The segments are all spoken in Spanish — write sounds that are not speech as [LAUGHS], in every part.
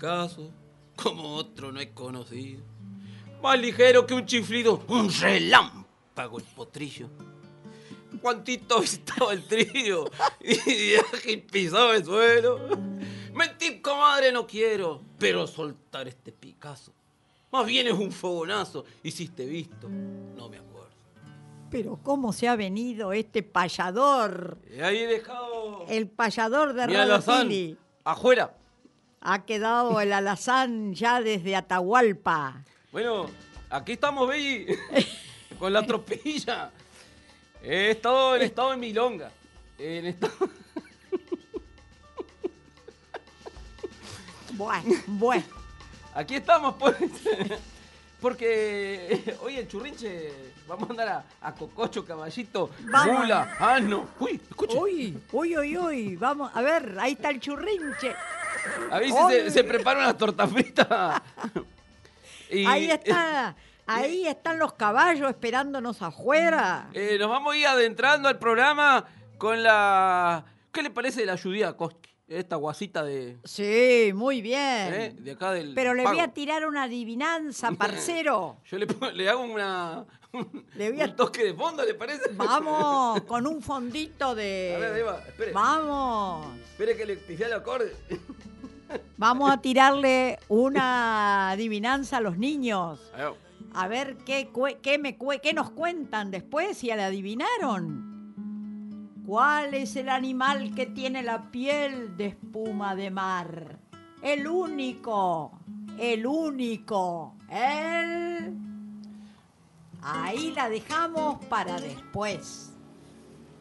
Picasso, como otro no he conocido. Más ligero que un chiflido, un relámpago el potrillo. Cuantito estaba el trío y viaje y pisaba el suelo. Mentir, comadre, no quiero, pero soltar este Picasso. Más bien es un fogonazo y si visto, no me acuerdo. Pero cómo se ha venido este payador, Y ahí he dejado el payador de Pili. afuera. Ha quedado el alazán ya desde Atahualpa. Bueno, aquí estamos, Belli, [LAUGHS] con la tropilla. He estado en estado en milonga. En estado... [LAUGHS] Bueno, bueno. Aquí estamos, pues. [LAUGHS] Porque [LAUGHS] hoy en Churrinche vamos a andar a, a Cococho, Caballito. Mula, Asno. Uy, escuche. Uy, uy, uy, uy. Vamos, a ver, ahí está el churrinche. A ver si se, se prepara una torta frita. [LAUGHS] Y, Ahí está, [LAUGHS] ahí están los caballos esperándonos afuera. eh, nos vamos a ir adentrando al programa con la... ¿Qué le parece la Judía Koski? Esta guasita de... Sí, muy bien. ¿eh? De acá del Pero le voy a tirar una adivinanza, [LAUGHS] parcero. Yo le, le hago una, [LAUGHS] Le voy a- un toque de fondo, ¿le parece? Vamos, [LAUGHS] con un fondito de... A ver, ahí va, espere. Vamos, Espere que le pisé el acorde. vamos a tirarle una adivinanza a los niños. A ver qué, qué me qué nos cuentan después si la adivinaron. ¿Cuál es el animal que tiene la piel de espuma de mar? El único, el único, el... Ahí la dejamos para después.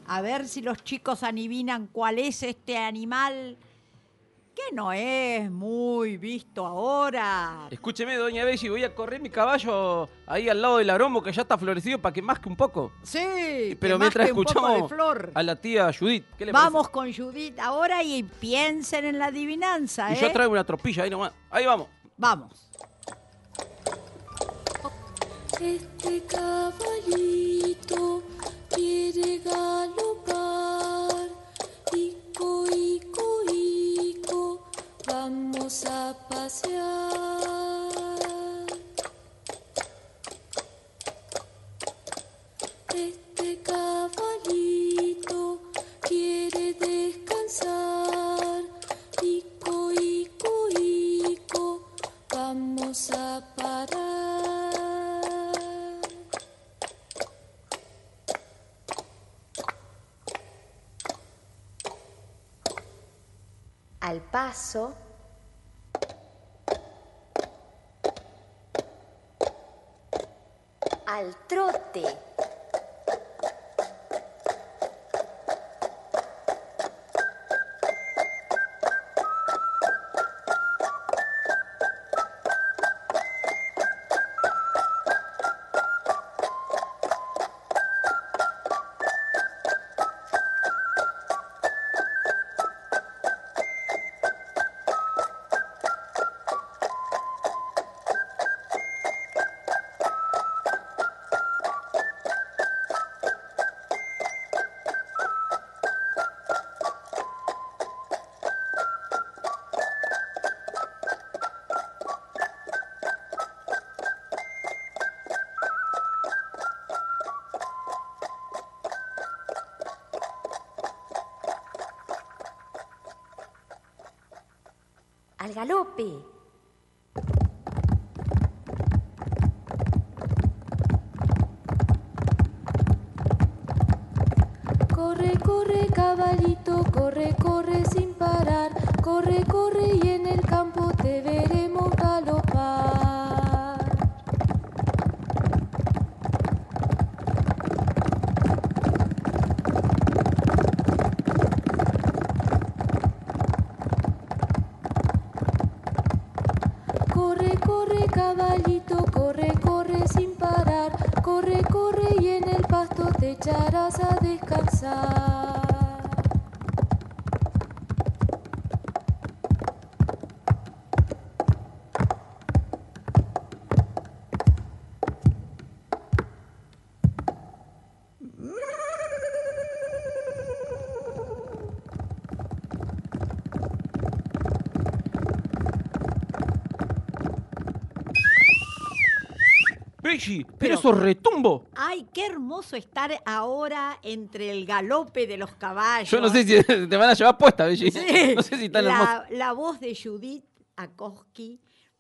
A ver si los chicos adivinan cuál es este animal que no es muy visto ahora. Escúcheme, doña Belli, voy a correr mi caballo ahí al lado del aromo que ya está florecido para que masque un poco. Sí, Pero que mientras masque un poco de escuchamos flor. a la tía Judith, ¿qué le Vamos con Judith ahora y piensen en la adivinanza? ¿eh? Y yo traigo una tropilla ahí nomás. Ahí vamos. Vamos. Este caballito quiere galopar. Ico, ico, vamos a pasear. Este caballito quiere descansar. Ico, ico, ico, vamos a parar. Al paso, al trote, galope. Corre, corre caballito, corre, corre sin parar, corre, corre y en el campo te veremos galopar. Te echarás a descansar. Belli, pero, Pero- eso retumbo. Ay, qué hermoso estar ahora entre el galope de los caballos. Yo no sé si [LAUGHS] te van a llevar puesta, Belli. Sí, [LAUGHS] No sé si tan hermoso. la, la voz de Judith Akoski.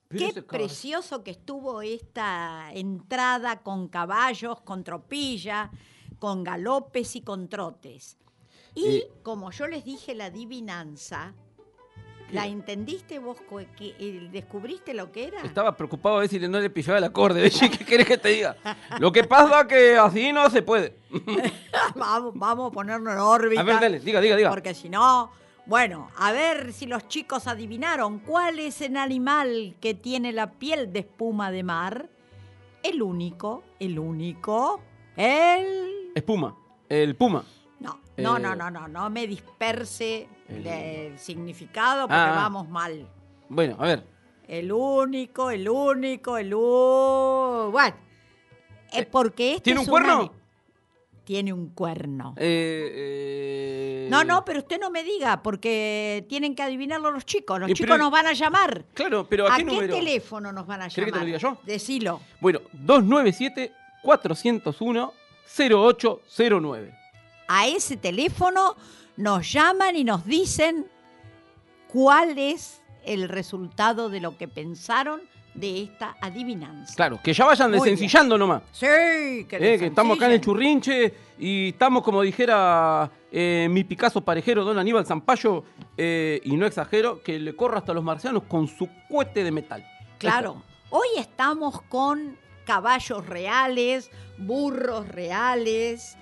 Qué precioso que estuvo esta entrada con caballos, con tropilla, con galopes y con trotes. Y Eh. como yo les dije, la adivinanza, ¿la entendiste vos? que, eh, ¿Descubriste lo que era? Estaba preocupado a ver si no le pillaba el acorde. [LAUGHS] ¿Qué querés que te diga? Lo que pasa que así no se puede. [LAUGHS] vamos, vamos a ponernos en órbita. A ver, dale, diga, diga, diga. Porque si no, bueno, a ver si los chicos adivinaron cuál es el animal que tiene la piel de espuma de mar. El único, el único, el... Espuma. El puma. No, no, Eh, no, no, no, no me disperse el- el significado porque Ah, vamos mal. Bueno, a ver. El único, el único, el único... Bueno, es porque este ¿Tiene es un cuerno? Tiene un cuerno. Eh, eh, No, no, pero usted no me diga, porque tienen que adivinarlo los chicos. Los Eh, chicos pero- nos van a llamar. Claro, pero ¿a, ¿A qué, teléfono nos van a llamar? ¿Querés que te lo diga yo? Decilo. Bueno, 297-401-0809. A ese teléfono nos llaman y nos dicen cuál es el resultado de lo que pensaron de esta adivinanza. Claro, que ya vayan Muy desencillando nomás. Sí, que, Eh, que estamos acá en el churrinche y estamos, como dijera eh, mi Picasso parejero, don Aníbal Zampayo, eh, y no exagero, que le corra hasta los marcianos con su cohete de metal. Claro. Hoy estamos con caballos reales, burros reales.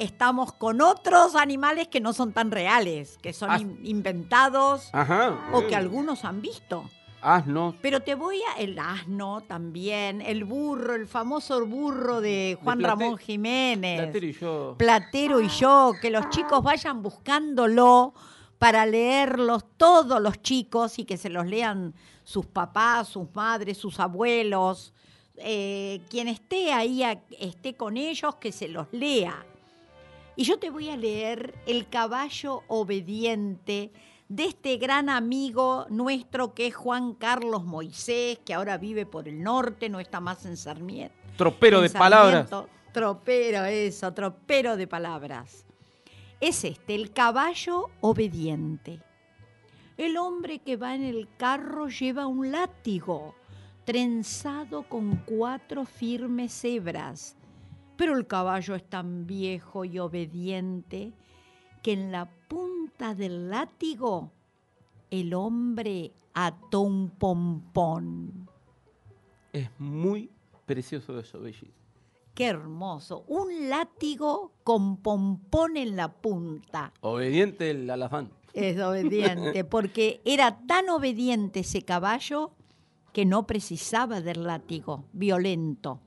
Estamos con otros animales que no son tan reales, que son Ah. in- inventados Ajá. o que algunos han visto. Asnos. Pero te voy a. El asno también, el burro, el famoso burro de Juan Ramón Jiménez. Platero y yo. Platero y yo, que los chicos vayan buscándolo para leerlos todos los chicos y que se los lean sus papás, sus madres, sus abuelos, eh, quien esté ahí, esté con ellos, que se los lea. Y yo te voy a leer El caballo obediente de este gran amigo nuestro que es Juan Carlos Moisés, que ahora vive por el norte, no está más en Sarmiento. Tropero en de palabras. Tropero, eso, tropero de palabras. Es este, el caballo obediente. El hombre que va en el carro lleva un látigo trenzado con cuatro firmes hebras, pero el caballo es tan viejo y obediente que en la punta del látigo el hombre ató un pompón. Es muy precioso eso, Belli. Qué hermoso. Un látigo con pompón en la punta. Obediente el alazán. Es obediente, [LAUGHS] porque era tan obediente ese caballo que no precisaba del látigo, violento.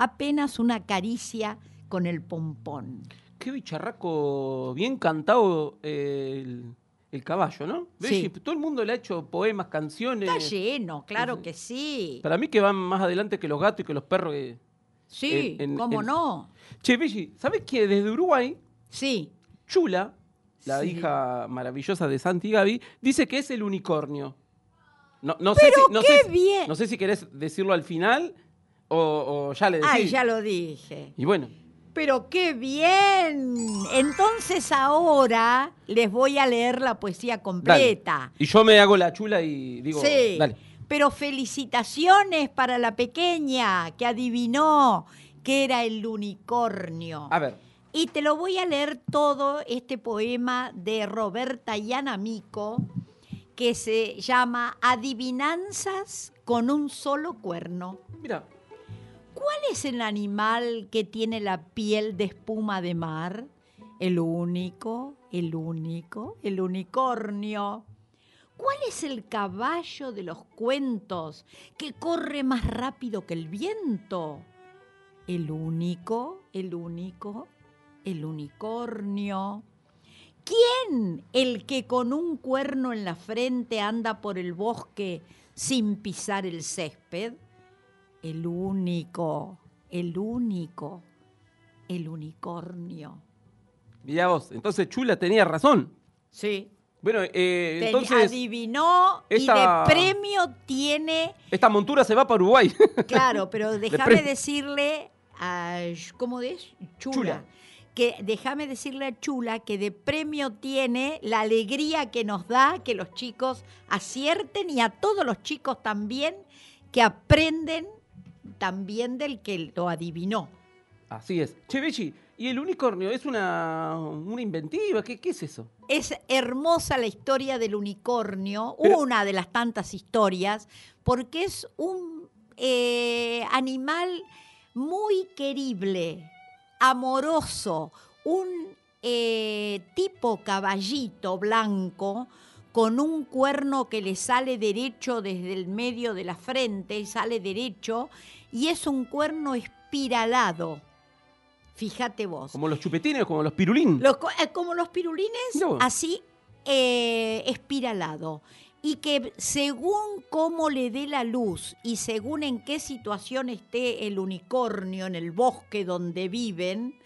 Apenas una caricia con el pompón. Qué bicharraco bien cantado eh, el, el caballo, ¿no? Sí. Todo el mundo le ha hecho poemas, canciones. Está lleno, claro que sí. Para mí que van más adelante que los gatos y que los perros. que- Sí, en- en- ¿cómo en- no? Che, Belli, ¿sabes que desde Uruguay, Sí. Chula, la Sí. hija maravillosa de Santi Gaby, dice que es el unicornio? No, no sé si, no qué sé bien. No sé si querés decirlo al final o, o ya le decís. Ay, ya lo dije. Y bueno, Pero qué bien. Entonces ahora les voy a leer la poesía dale. completa. Y yo me hago la chula y digo, sí. dale. Pero felicitaciones para la pequeña que adivinó que era el unicornio. A ver, Y te lo voy a leer todo este poema de Roberta Yanamico que se llama Adivinanzas con un solo cuerno. Mira, ¿Cuál es el animal que tiene la piel de espuma de mar? El único, el único, el unicornio. ¿Cuál es el caballo de los cuentos que corre más rápido que el viento? El único, el único, el unicornio. ¿Quién el que con un cuerno en la frente anda por el bosque sin pisar el césped? El único, el único, el unicornio. mirá vos. Entonces Chula tenía razón. Sí. Bueno, eh, entonces adivinó esta- y de premio tiene, esta montura se va para Uruguay. [LAUGHS] claro, pero déjame decirle a, ¿cómo es? Chula. Chula. Que déjame decirle a Chula que de premio tiene la alegría que nos da que los chicos acierten y a todos los chicos también que aprenden también del que lo adivinó. Así es. Che, Bechi, ¿y el unicornio es una, una inventiva? ¿Qué, ¿Qué es eso? Es hermosa la historia del unicornio, Pero- una de las tantas historias, porque es un eh, animal muy querible, amoroso, un eh, tipo caballito blanco con un cuerno que le sale derecho desde el medio de la frente, sale derecho, y es un cuerno espiralado. Fíjate vos. Como los chupetines, como los pirulín. Los eh, como los pirulines, así eh, espiralado. Y que según cómo le dé la luz y según en qué situación esté el unicornio en el bosque donde viven,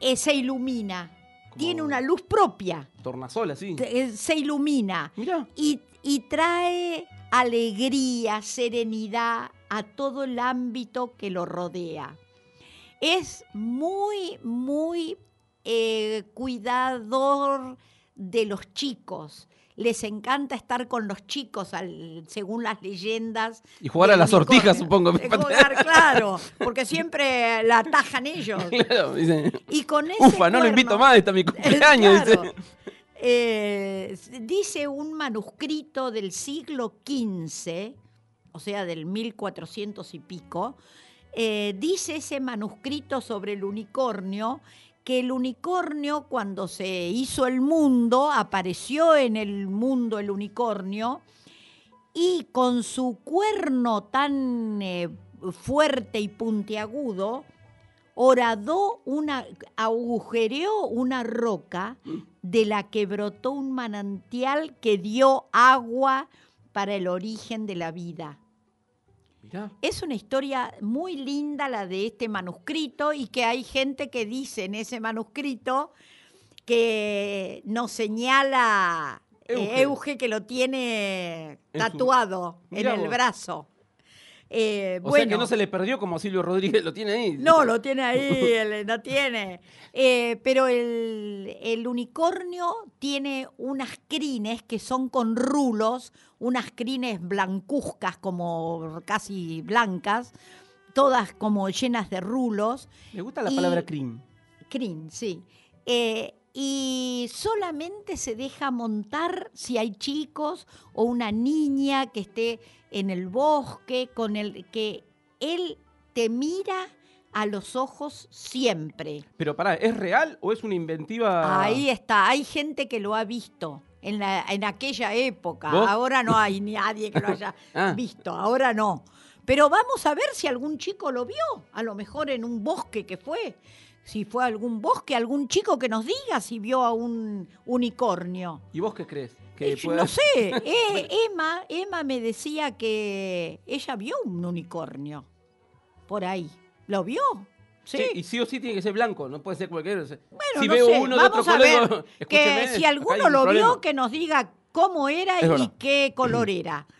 eh, se ilumina. Tiene una luz propia, Tornasol, así. eh, se ilumina Mirá. y, y trae alegría, serenidad a todo el ámbito que lo rodea. Es muy, muy eh, cuidador de los chicos. Les encanta estar con los chicos, al- según las leyendas. Y jugar a las sortijas, supongo. Jugar, [LAUGHS] claro, porque siempre la atajan ellos. [LAUGHS] Claro, dice. Y con ese Ufa, no lo invito más, está mi [LAUGHS] cumpleaños, Claro. dice. Eh, dice un manuscrito del siglo XV, o sea, del 1400 y pico, eh, dice ese manuscrito sobre el unicornio que el unicornio cuando se hizo el mundo, apareció en el mundo el unicornio, y con su cuerno tan eh, fuerte y puntiagudo, horadó una, agujereó una roca de la que brotó un manantial que dio agua para el origen de la vida. Es una historia muy linda la de este manuscrito y que hay gente que dice en ese manuscrito que nos señala eh, Euge. Que lo tiene tatuado en el brazo. Eh, O bueno, sea que no se le perdió como Silvio Rodríguez, lo tiene ahí. no, lo tiene ahí, él no tiene. Eh, pero el, el unicornio tiene unas crines que son con rulos, unas crines blancuzcas, como casi blancas, todas como llenas de rulos. Me gusta la Y- palabra cream. Crin, sí. Eh, y solamente se deja montar si hay chicos o una niña que esté en el bosque con el que él te mira a los ojos siempre. Pero pará, ¿es real o es una inventiva? Ahí está, hay gente que lo ha visto en, la- en aquella época. ¿Vos? Ahora no hay [LAUGHS] nadie que lo haya Ah. visto, ahora no. Pero vamos a ver si algún chico lo vio, a lo mejor en un bosque que fue. Si fue a algún bosque, algún chico que nos diga si vio a un unicornio. ¿Y vos qué crees? Que Eh, pueda- No sé, [LAUGHS] eh, Emma, Emma me decía que ella vio un unicornio por ahí. ¿Lo vio? Sí. Sí, y sí o sí tiene que ser blanco, no puede ser cualquier. o sea, Bueno, si no veo sé, uno de otro vamos a color, ver [LAUGHS] que si alguno un lo problema. vio, que nos diga cómo era Es y verdad. qué color era. [CLEARS THROAT]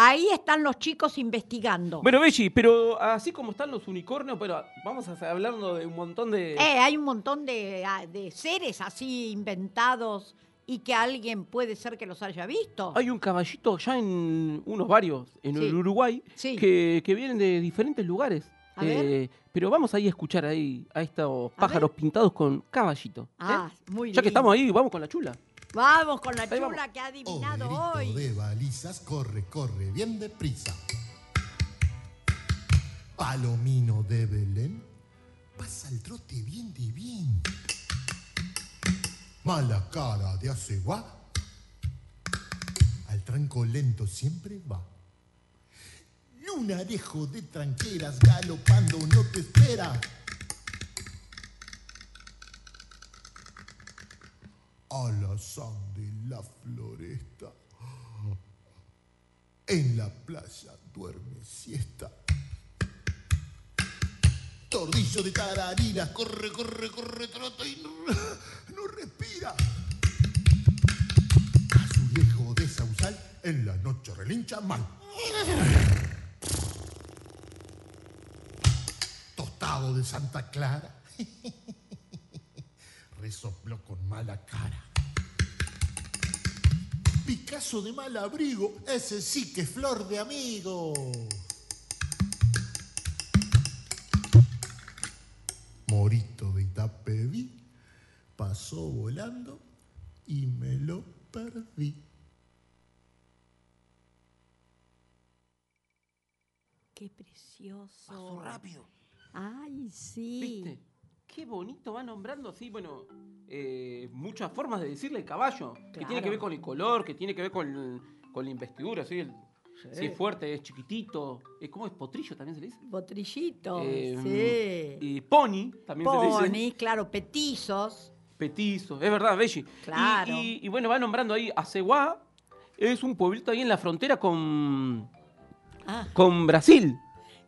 Ahí están los chicos investigando. Bueno, Belli, pero así como están los unicornios, pero vamos a estar hablando de un montón de. Eh, hay un montón de, de seres así inventados y que alguien puede ser que los haya visto. Hay un caballito ya en unos varios, en Sí. el Uruguay, Sí. que, que vienen de diferentes lugares. A ver. Eh, pero vamos ahí a escuchar ahí a estos pájaros pintados con caballito. ¿eh? Ah, muy Ya que estamos ahí, vamos con la chula. Vamos con la Ahí vamos. chula que ha adivinado Olerito hoy. de balizas, corre, corre, bien deprisa. Palomino de Belén, pasa el trote bien de bien. Mala cara de Acegua, al tranco lento siempre va. Lunarejo de tranqueras galopando no te espera. Alazán de la floresta. En la playa duerme siesta. Tordillo de tarariras, corre, corre, corre, trota y no, no respira. Azulejo de sausal, en la noche relincha mal. Tostado de Santa Clara, [LAUGHS] resopló con mala cara. Picasso de mal abrigo, ese sí que es flor de amigo. Morito de Itapeví pasó volando y me lo perdí. Qué precioso. Pasó rápido. Ay, sí. ¿Viste? Qué bonito va nombrando así, bueno, eh, muchas formas de decirle caballo. Que tiene que Claro. ver con el color, que tiene que ver con, con la investidura, ¿sí? El- Si es fuerte, es chiquitito. ¿Cómo es? ¿Potrillo también se le dice? Botrillito, Eh, sí. Y pony también se le dice. Pony, claro, petizos. Petizo, es verdad, Belli. Y- Claro. Y, y bueno, va nombrando ahí Aceguá, es un pueblito ahí en la frontera con, Ah, con Brasil.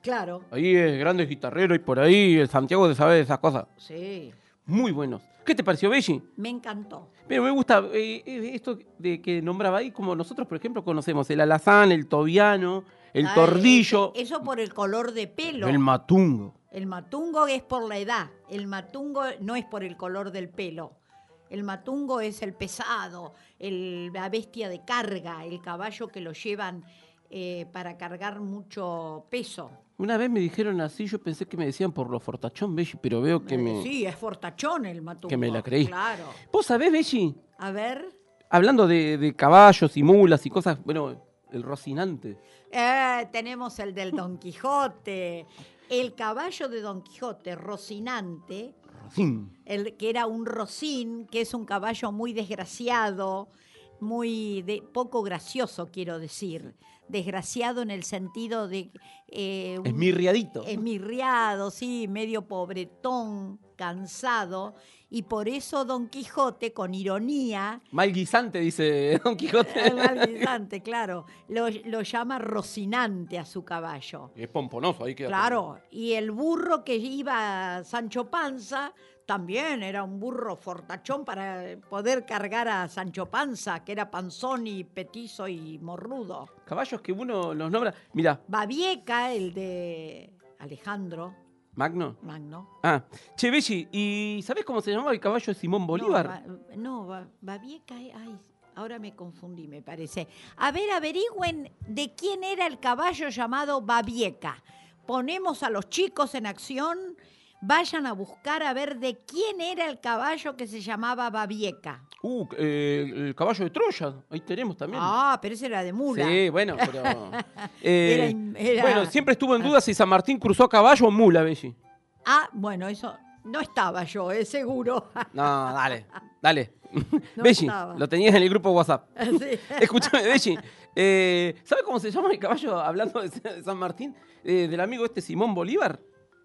Claro, Ahí es grandes guitarreros y por ahí el Santiago de saber esas cosas. sí. Muy buenos. ¿Qué te pareció, Belli? Me encantó. Pero me gusta eh, eh, esto de que nombraba ahí, como nosotros, por ejemplo, conocemos el alazán, el tobiano, el Ah, tordillo, Eso por el color de pelo. el matungo. El matungo es por la edad. El matungo no es por el color del pelo. El matungo es el pesado, el- la bestia de carga, el caballo que lo llevan eh, para cargar mucho peso. Una vez me dijeron así, yo pensé que me decían por lo fortachón, Belli, pero veo que Eh, me... Sí, es fortachón el matungo. que me la creí. Claro. ¿Vos sabés, Belli? A ver. Hablando de, de caballos y mulas y cosas, bueno, el rocinante. Eh, tenemos el del Don Quijote. El caballo de Don Quijote, Rocinante, Rocín. el, que era un rocín, que es un caballo muy desgraciado, muy de, poco gracioso, quiero decir. Desgraciado en el sentido de... eh, Esmirriadito. Esmirriado, sí, medio pobretón, cansado. Y por eso Don Quijote, con ironía, Mal guisante, dice [LAUGHS] Don Quijote. [LAUGHS] el malguisante, claro, lo, lo llama Rocinante a su caballo. Es pomponoso, ahí queda. Claro, y el burro que iba Sancho Panza también era un burro fortachón para poder cargar a Sancho Panza, que era panzón y petizo y morrudo. Caballos que uno los nombra. Mira, Babieca, el de Alejandro Magno. Magno. Ah, che, Belli, ¿y sabés cómo se llamaba el caballo de Simón Bolívar? No, no, Ba- Babieca, eh, ay, ahora me confundí, me parece. A ver, averigüen de quién era el caballo llamado Babieca. Ponemos a los chicos en acción, vayan a buscar a ver de quién era el caballo que se llamaba Babieca. Uh, eh, el caballo de Troya, ahí tenemos también. Ah, pero ese era de mula. Sí, bueno, pero. [LAUGHS] eh, Era Bueno, siempre estuvo en duda si San Martín cruzó a caballo o mula, Belli. Ah, bueno, eso no estaba yo, eh, seguro. [LAUGHS] No, dale, dale. [LAUGHS] No Belli, estaba. lo tenías en el grupo WhatsApp. Sí. Escúchame, Belli. Eh, ¿Sabes cómo se llama el caballo, hablando de de San Martín? Eh, del amigo este Simón Bolívar.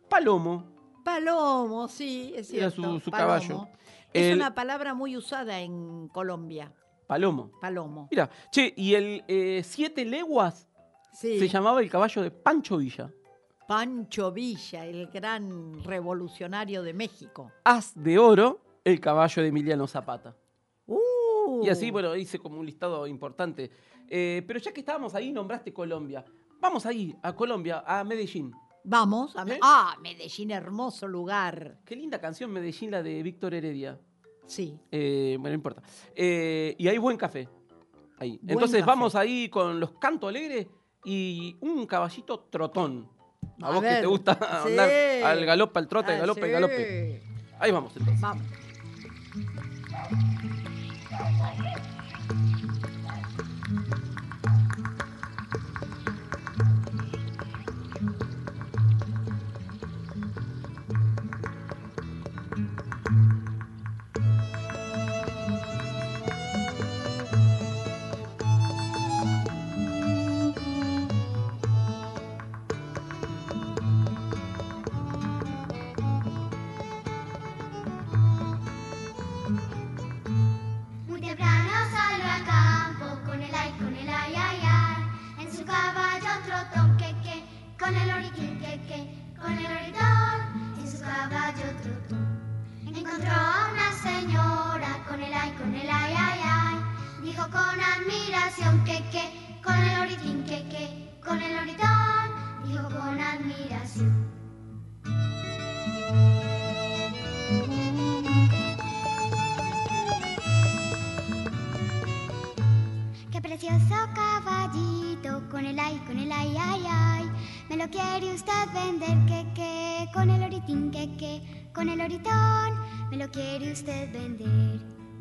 Palomo. Palomo, sí, es Era cierto. su- su palomo. caballo. Es El- una palabra muy usada en Colombia, Palomo. palomo. Mira, che, y el eh, Siete Leguas Sí. se llamaba el caballo de Pancho Villa. Pancho Villa, el gran revolucionario de México. As de oro, el caballo de Emiliano Zapata. Uh, Y así, bueno, hice como un listado importante. Eh, pero ya que estábamos ahí, nombraste Colombia. Vamos ahí, a Colombia, a Medellín. Vamos a... Me- ¿Eh? Ah, Medellín, hermoso lugar. Qué linda canción Medellín, la de Víctor Heredia. Sí. Eh, bueno, no importa. Eh, y hay buen café. Ahí. Buen Entonces café. vamos ahí con los cantos alegres y un caballito trotón. A, A vos que ver, te gusta sí. andar al galope, al trote, al Ah, galope, al galope. Ahí vamos entonces. Vamos.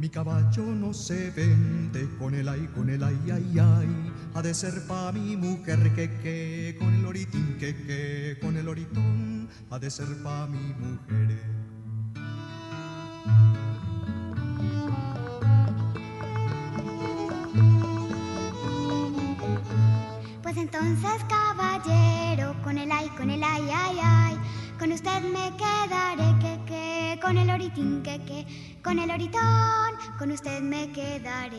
Mi caballo no se vende con el ay, con el ay, ay, ay. Ha de ser pa' mi mujer que, que, con el oritín, que, que, con el oritón. Ha de ser pa' mi mujer. Pues entonces, caballero, con el ay, con el ay, ay, ay. Con usted me quedaré, que, con el oritín, que, que, con el oritón. Con usted me quedaré.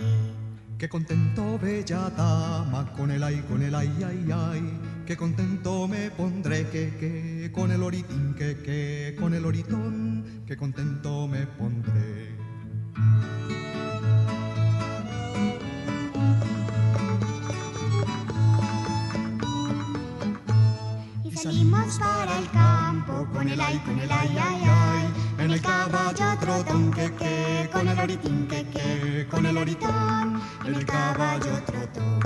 Qué contento, bella dama, con el ay, con el ay, ay, ay. Qué contento me pondré, que, que, con el oritín, que, que, con el oritón. Qué contento me pondré. Salimos para el campo con el ay, con el ay, ay, ay. En el caballo trotón, que, que, con el oritín, que, que, con el oritón. En el caballo trotón.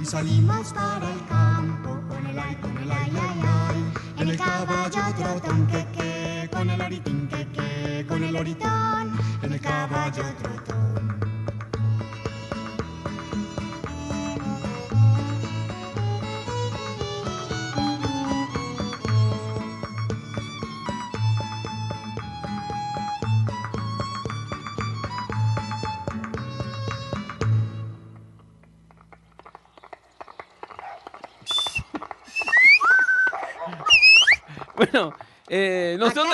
Y salimos para el campo con el ay, con el ay, ay, ay. En el caballo trotón, que, que, con el oritín, que, que, con el oritón. En el caballo trotón.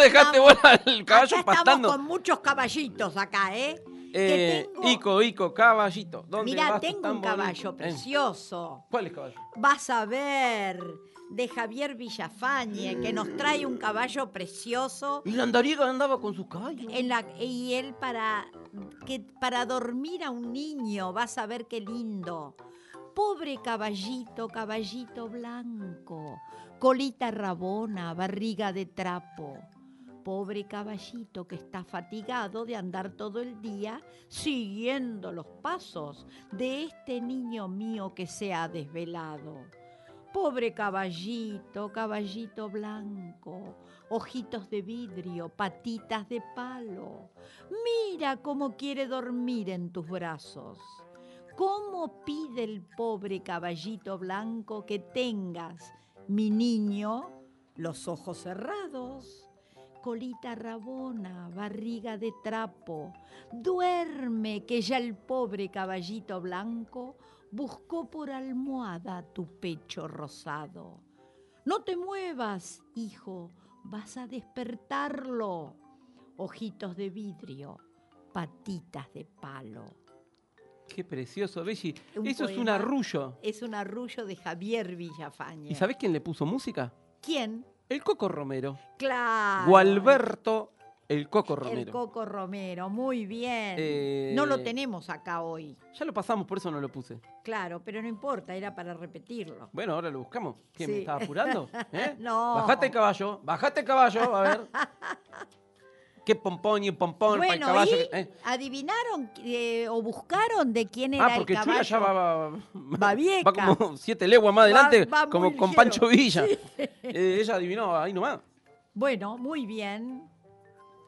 Dejaste estamos- al caballo acá pastando. Estamos con muchos caballitos acá, ¿eh? Eh, tengo- Ico, Ico, caballito. ¿Dónde Mirá, vas tengo tan un caballo bonito? Eh, precioso. ¿Cuál es caballo? Vas a ver de Javier Villafañe, que nos trae un caballo precioso. Y la andariega andaba con sus caballos. En la, y él para, que, para dormir a un niño, vas a ver qué lindo. Pobre caballito, caballito blanco, colita rabona, barriga de trapo. Pobre caballito que está fatigado de andar todo el día siguiendo los pasos de este niño mío que se ha desvelado. Pobre caballito, caballito blanco, ojitos de vidrio, patitas de palo. Mira cómo quiere dormir en tus brazos. ¿Cómo pide el pobre caballito blanco que tengas, mi niño, los ojos cerrados? Colita rabona, barriga de trapo, duerme que ya el pobre caballito blanco buscó por almohada tu pecho rosado. No te muevas, hijo, vas a despertarlo. Ojitos de vidrio, patitas de palo. Qué precioso, Belli. Un Eso es un arrullo. Es un arrullo de Javier Villafañe. ¿Y sabés quién le puso música? quién? El Coco Romero. Claro. Gualberto el Coco Romero. El Coco Romero, muy bien. Eh, No lo tenemos acá hoy. Ya lo pasamos, por eso no lo puse. Claro, pero no importa, era para repetirlo. Bueno, ahora lo buscamos. ¿Qué, Sí. me estaba apurando? [LAUGHS] ¿Eh? No. Bajate el caballo, bajate el caballo, a ver. [LAUGHS] qué pompón y pompón para el Bueno, caballo. ¿y que- eh. adivinaron eh, o buscaron de quién era Ah, porque el caballo? ya va, va, Va va como siete leguas más adelante, como con. Pancho Villa. Eh, ella adivinó ahí nomás. Bueno, muy bien.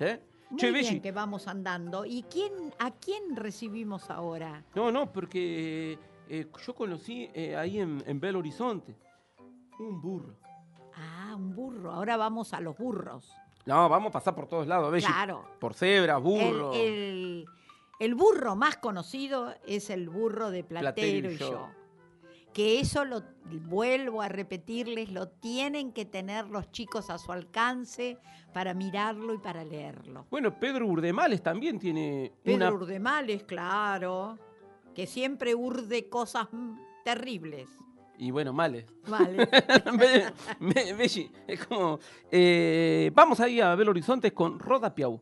¿eh? Muy Che, bien Belli, que vamos andando. ¿Y quién, a quién recibimos ahora? No, no, porque eh, yo conocí eh, ahí en, en Belo Horizonte un burro. Ah, un burro. Ahora vamos a los burros. No, vamos a pasar por todos lados, Belli. Claro. Por cebras, burro. el- el burro más conocido es el burro de Platero, Platero y yo. yo. Que eso lo vuelvo a repetirles, lo tienen que tener los chicos a su alcance para mirarlo y para leerlo. Bueno, Pedro Urdemales también tiene Pedro una... Urdemales, claro, que siempre urde cosas terribles. Y bueno, males. Vale. Be- [LAUGHS] Be- Belli, es como... eh, vamos ahí a Belo Horizonte con Roda Piau.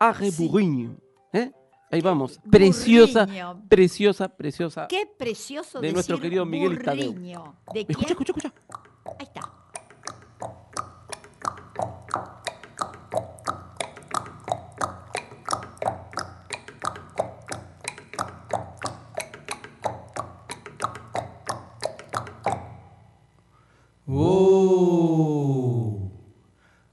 Arre Sí. burriño. ¿eh? Ahí vamos. Preciosa, Burriño. preciosa, preciosa. Qué precioso De nuestro decir querido Miguel burriño. ¿De Escucha, escucha, escucha. Oh,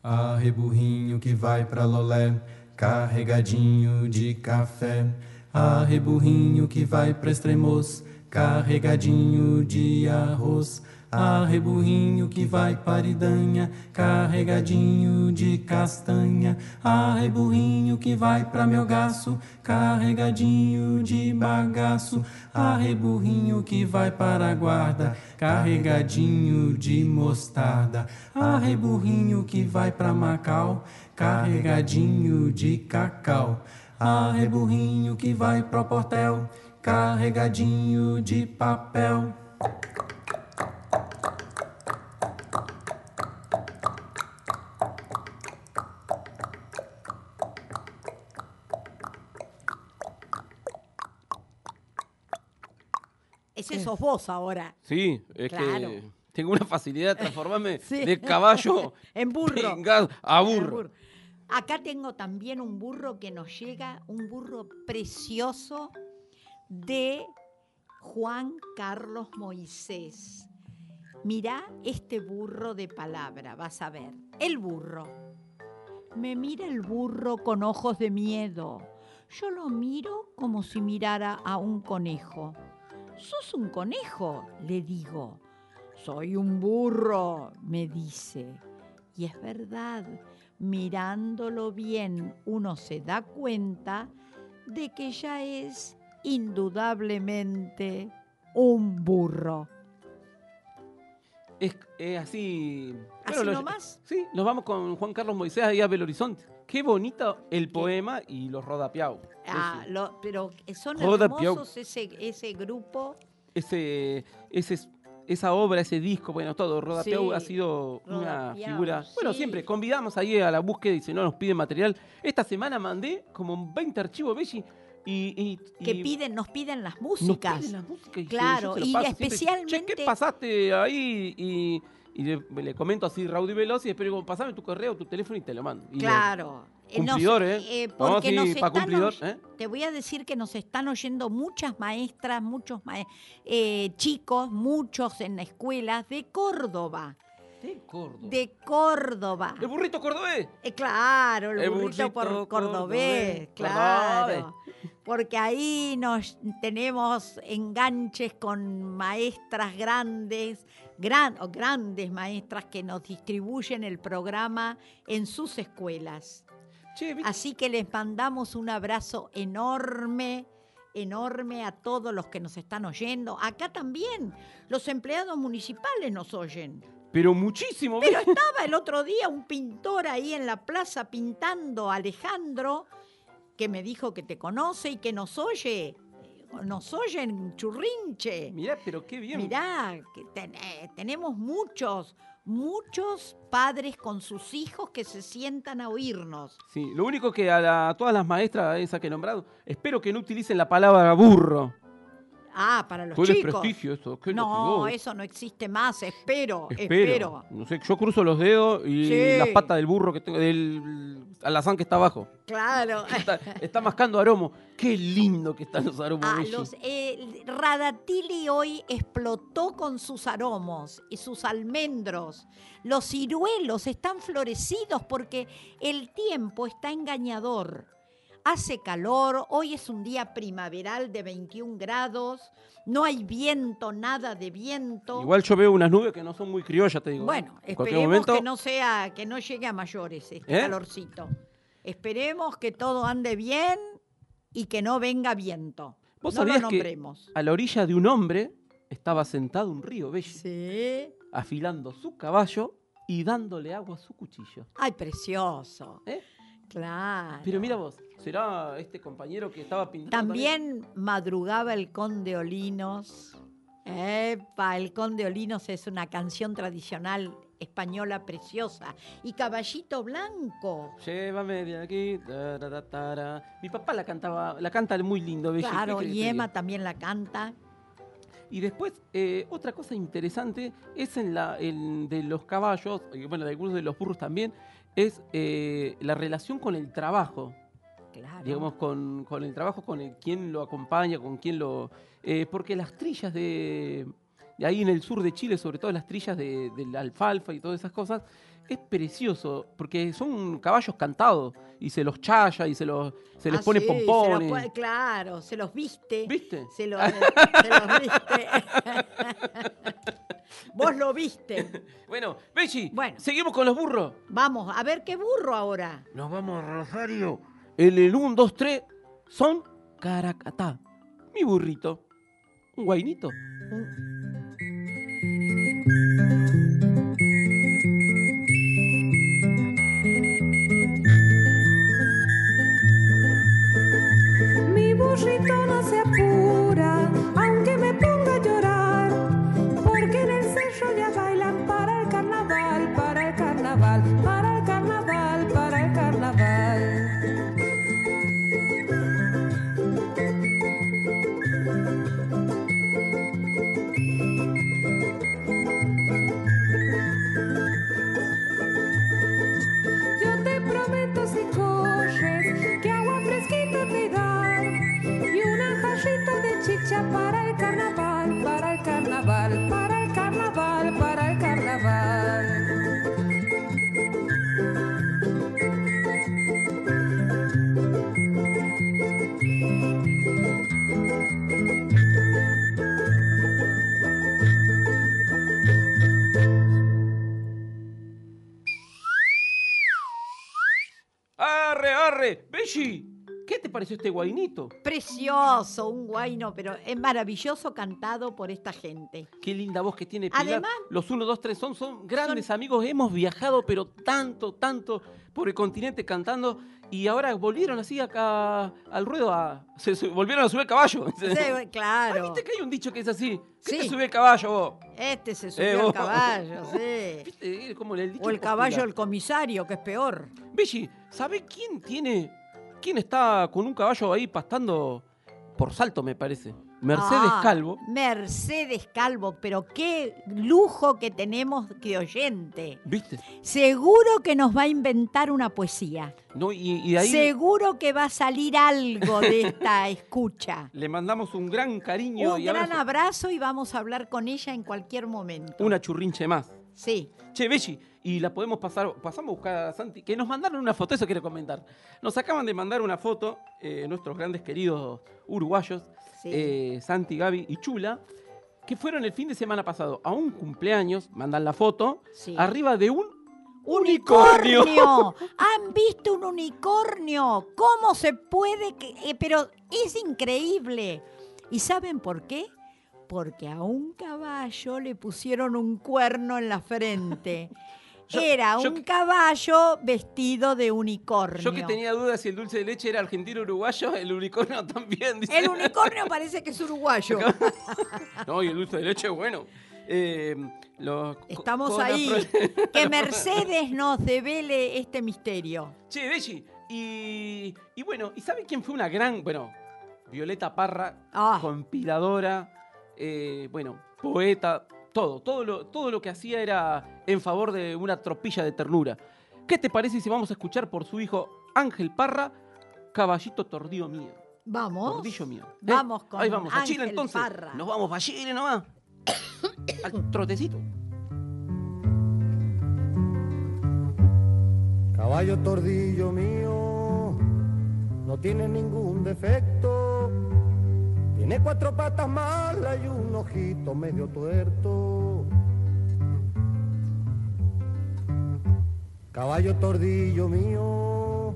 arre burrinho que vai pra Lolé, carregadinho de café. Arre burrinho que vai pra Estremoz, carregadinho de arroz. Arre burrinho que vai para Idanha, carregadinho de castanha. Arre burrinho que vai pra Melgaço, carregadinho de bagaço. Arre burrinho que vai para a guarda, carregadinho de mostarda. Arre burrinho que vai pra Macau, carregadinho de cacau. Arre burrinho que vai pro portel, carregadinho de papel. Sos vos ahora. Sí, es Claro. que tengo una facilidad de transformarme [LAUGHS] Sí. de caballo [LAUGHS] En burro. a burro. Acá tengo también un burro que nos llega, un burro precioso de Juan Carlos Moisés. Mirá este burro de palabra, vas a ver. El burro. Me mira el burro con ojos de miedo. Yo lo miro como si mirara a un conejo. ¿Sos un conejo? Le digo. Soy un burro, me dice. Y es verdad, mirándolo bien uno se da cuenta de que ya es indudablemente un burro. Es, es así. ¿Así lo- nomás? Sí, nos vamos con Juan Carlos Moisés ahí a Belo Horizonte. Qué bonito el poema y los rodapiau. Ah, lo- pero son Joda, hermosos ese, ese grupo. ese, ese, esa obra, ese disco, bueno, todo. Roda Sí, Piau ha sido Roda una Piau, figura. Bueno, siempre convidamos ahí a la búsqueda y si no nos piden material. Esta semana mandé como 20 archivos, Belli, y, y, que y piden, nos piden las nos músicas. piden la música y yo- Claro, se y paso siempre. especialmente- Che, ¿qué pasaste ahí? Y, y le, le comento así Raudy Veloz y digo, pasame tu correo, tu teléfono y te lo mando. Y Claro. Eh, nos- Cumplidor, ¿eh? eh, porque sí, nos pa' están cumplidor, oy- ¿eh? Te voy a decir que nos están oyendo muchas maestras, muchos eh, chicos, muchos en escuelas de Córdoba. De Córdoba. De Córdoba. El burrito cordobés. Eh, claro, el, El burrito, por burrito cordobés, cordobés, claro. Porque ahí nos tenemos enganches con maestras grandes, gran, o grandes maestras que nos distribuyen el programa en sus escuelas. Así que les mandamos un abrazo enorme, enorme a todos los que nos están oyendo. Acá también los empleados municipales nos oyen. Pero muchísimo. Pero estaba el otro día un pintor ahí en la plaza pintando Alejandro, que me dijo que te conoce y que nos oye. Nos oye en Churrinche. Mirá, pero qué bien. Mirá, que ten- eh, tenemos muchos, muchos padres con sus hijos que se sientan a oírnos. Sí, lo único que a, todas las maestras, esa que he nombrado, espero que no utilicen la palabra burro. Ah, para los Fue chicos. desprestigio eso. ¿qué No, eso no existe más, espero, Espero. espero. No sé, yo cruzo los dedos y Sí. las patas del burro que tengo, del alazán que está abajo. Claro. [LAUGHS] Está, está mascando aromo. Qué lindo que están los aromos. Ah, los, eh, Radatili hoy explotó con sus aromos y sus almendros. Los ciruelos están florecidos porque el tiempo está engañador. Hace calor, hoy es un día primaveral de 21 grados, no hay viento, nada de viento. Igual yo veo unas nubes que no son muy criollas, te digo. Bueno, En cualquier esperemos momento, que no sea, que no llegue a mayores este ¿Eh? calorcito. Esperemos que todo ande bien y que no venga viento. ¿Vos no lo sabías que nombremos. a la orilla de un hombre estaba sentado un río Belli, Sí. afilando su caballo y dándole agua a su cuchillo. Ay, precioso. ¿Eh? Claro. Pero mira vos, ¿será este compañero que estaba pintando? También madrugaba el Conde Olinos. Epa, el Conde Olinos es una canción tradicional española preciosa. Y Caballito Blanco. Llévame de aquí. tara, tara. Mi papá la cantaba, la canta muy lindo, Belli. Claro, ¿qué querés que y Emma también la canta. Y después, eh, otra cosa interesante es en la en- de los caballos, y bueno, de algunos de los burros también, es eh, la relación con el trabajo. Claro. digamos, con, con el trabajo, con el, quién lo acompaña, con quién lo... eh, porque las trillas de, de ahí en el sur de Chile, sobre todo las trillas de, de la alfalfa y todas esas cosas, es precioso, porque son caballos cantados, y se los chaya, y se, los, se les Ah, pone sí, se los pompones. claro, se los viste. ¿Viste? Se, se los viste. [LAUGHS] [LAUGHS] Vos lo viste. [LAUGHS] Bueno, Bechi, Bueno. seguimos con los burros. Vamos, a ver qué burro ahora. Nos vamos a Rosario. En el 1, 2, 3 son Caracatá. Mi burrito. Un guainito. Pareció este guainito? Precioso, un guayno, pero es maravilloso cantado por esta gente. Qué linda voz que tiene Pilar. Además- Los 1, 2, 3 son, son grandes amigos. Hemos viajado, pero tanto, tanto por el continente cantando. Y ahora volvieron así acá al ruedo. A, se, volvieron a subir el caballo. Sí, [LAUGHS] claro. ¿Viste que hay un dicho que es así? ¿Qué Sí. te sube el caballo vos? Este se Eh, subió al vos. caballo, [LAUGHS] sí. ¿Viste? Como el dicho O el caballo del comisario, que es peor. Belli, ¿sabe quién tiene? ¿Quién está con un caballo ahí pastando por salto, me parece? Mercedes Ah, Calvo. Mercedes Calvo, pero qué lujo que tenemos de oyente. ¿Viste? Seguro que nos va a inventar una poesía. No, y, y ahí Seguro que va a salir algo de esta [LAUGHS] escucha. le mandamos un gran cariño Un y gran abrazo. abrazo y vamos a hablar con ella en cualquier momento. Una churrinche más. Sí. Che, Belli, y la podemos pasar, pasamos a buscar a Santi, que nos mandaron una foto, eso quiero comentar. Nos acaban de mandar una foto, eh, nuestros grandes queridos uruguayos, Sí. eh, Santi, Gaby y Chula, que fueron el fin de semana pasado a un cumpleaños, mandan la foto, Sí. arriba de un unicornio. ¡Unicornio! [LAUGHS] ¿Han visto un unicornio? ¿Cómo se puede? que- eh, pero es increíble. ¿Y saben por qué? Porque a un caballo le pusieron un cuerno en la frente. [LAUGHS] Yo- Era yo un caballo vestido de unicornio. Yo que tenía dudas si el dulce de leche era argentino uruguayo, el unicornio [LAUGHS] también. Dice. El unicornio parece que es uruguayo. [LAUGHS] No, y el dulce de leche, bueno. Eh, los- Estamos ahí. Que Mercedes nos devele este misterio. Che, Belli, y, y bueno, ¿y sabe quién fue una gran, bueno, Violeta Parra, Ah. compiladora, eh, bueno, poeta, todo, todo lo, todo lo que hacía era en favor de una tropilla de ternura. ¿Qué te parece si vamos a escuchar por su hijo Ángel Parra, Caballito Tordillo Mío? Vamos. Tordillo Mío. ¿eh? Vamos con Ahí vamos, a Chile Ángel entonces. Parra. Nos vamos para Chile nomás. [COUGHS] Al trotecito. Caballo tordillo mío, no tiene ningún defecto. Tiene cuatro patas malas y un ojito medio tuerto. Caballo tordillo mío,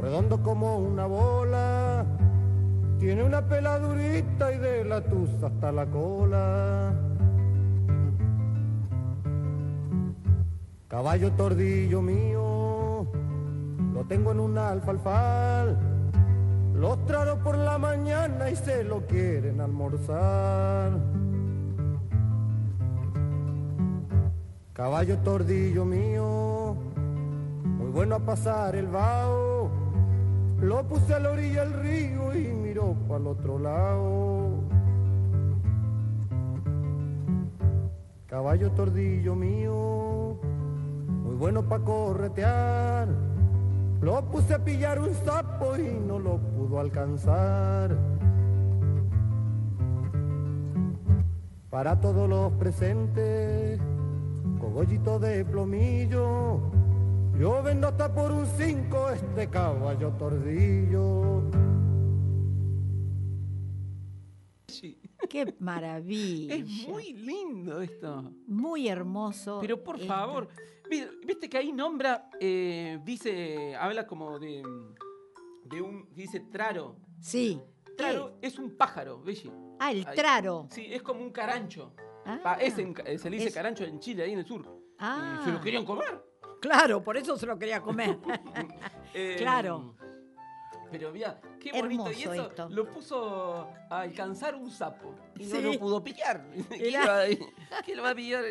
redondo como una bola. Tiene una peladurita y de la tusa hasta la cola. Caballo tordillo mío, lo tengo en un alfalfal. Los traro por la mañana y se lo quieren almorzar. Caballo tordillo mío, muy bueno a pasar el vaho. Lo puse a la orilla del río y miró para el otro lado. Caballo tordillo mío, muy bueno para corretear. Lo puse a pillar un sapo y no lo pudo alcanzar. Para todos los presentes, cogollito de plomillo. Yo vendo hasta por un cinco este caballo tordillo. Sí. Qué maravilla. Es muy lindo esto. Muy hermoso. Pero por esto. favor, viste que ahí nombra, eh, dice, habla como de, de un, dice traro. Sí. Traro es un pájaro, ¿ves? Ah, el traro. Sí, es como un carancho. Ah. Es en- se le dice Es- carancho en Chile, ahí en el sur. Ah. Se lo querían comer. Claro, por eso se lo quería comer. [LAUGHS] Eh, Claro. Pero mira, qué bonito. y eso esto. lo puso a alcanzar un sapo. Y no lo pudo pillar. ¿Quién Mirá. lo va a- quién lo va a pillar?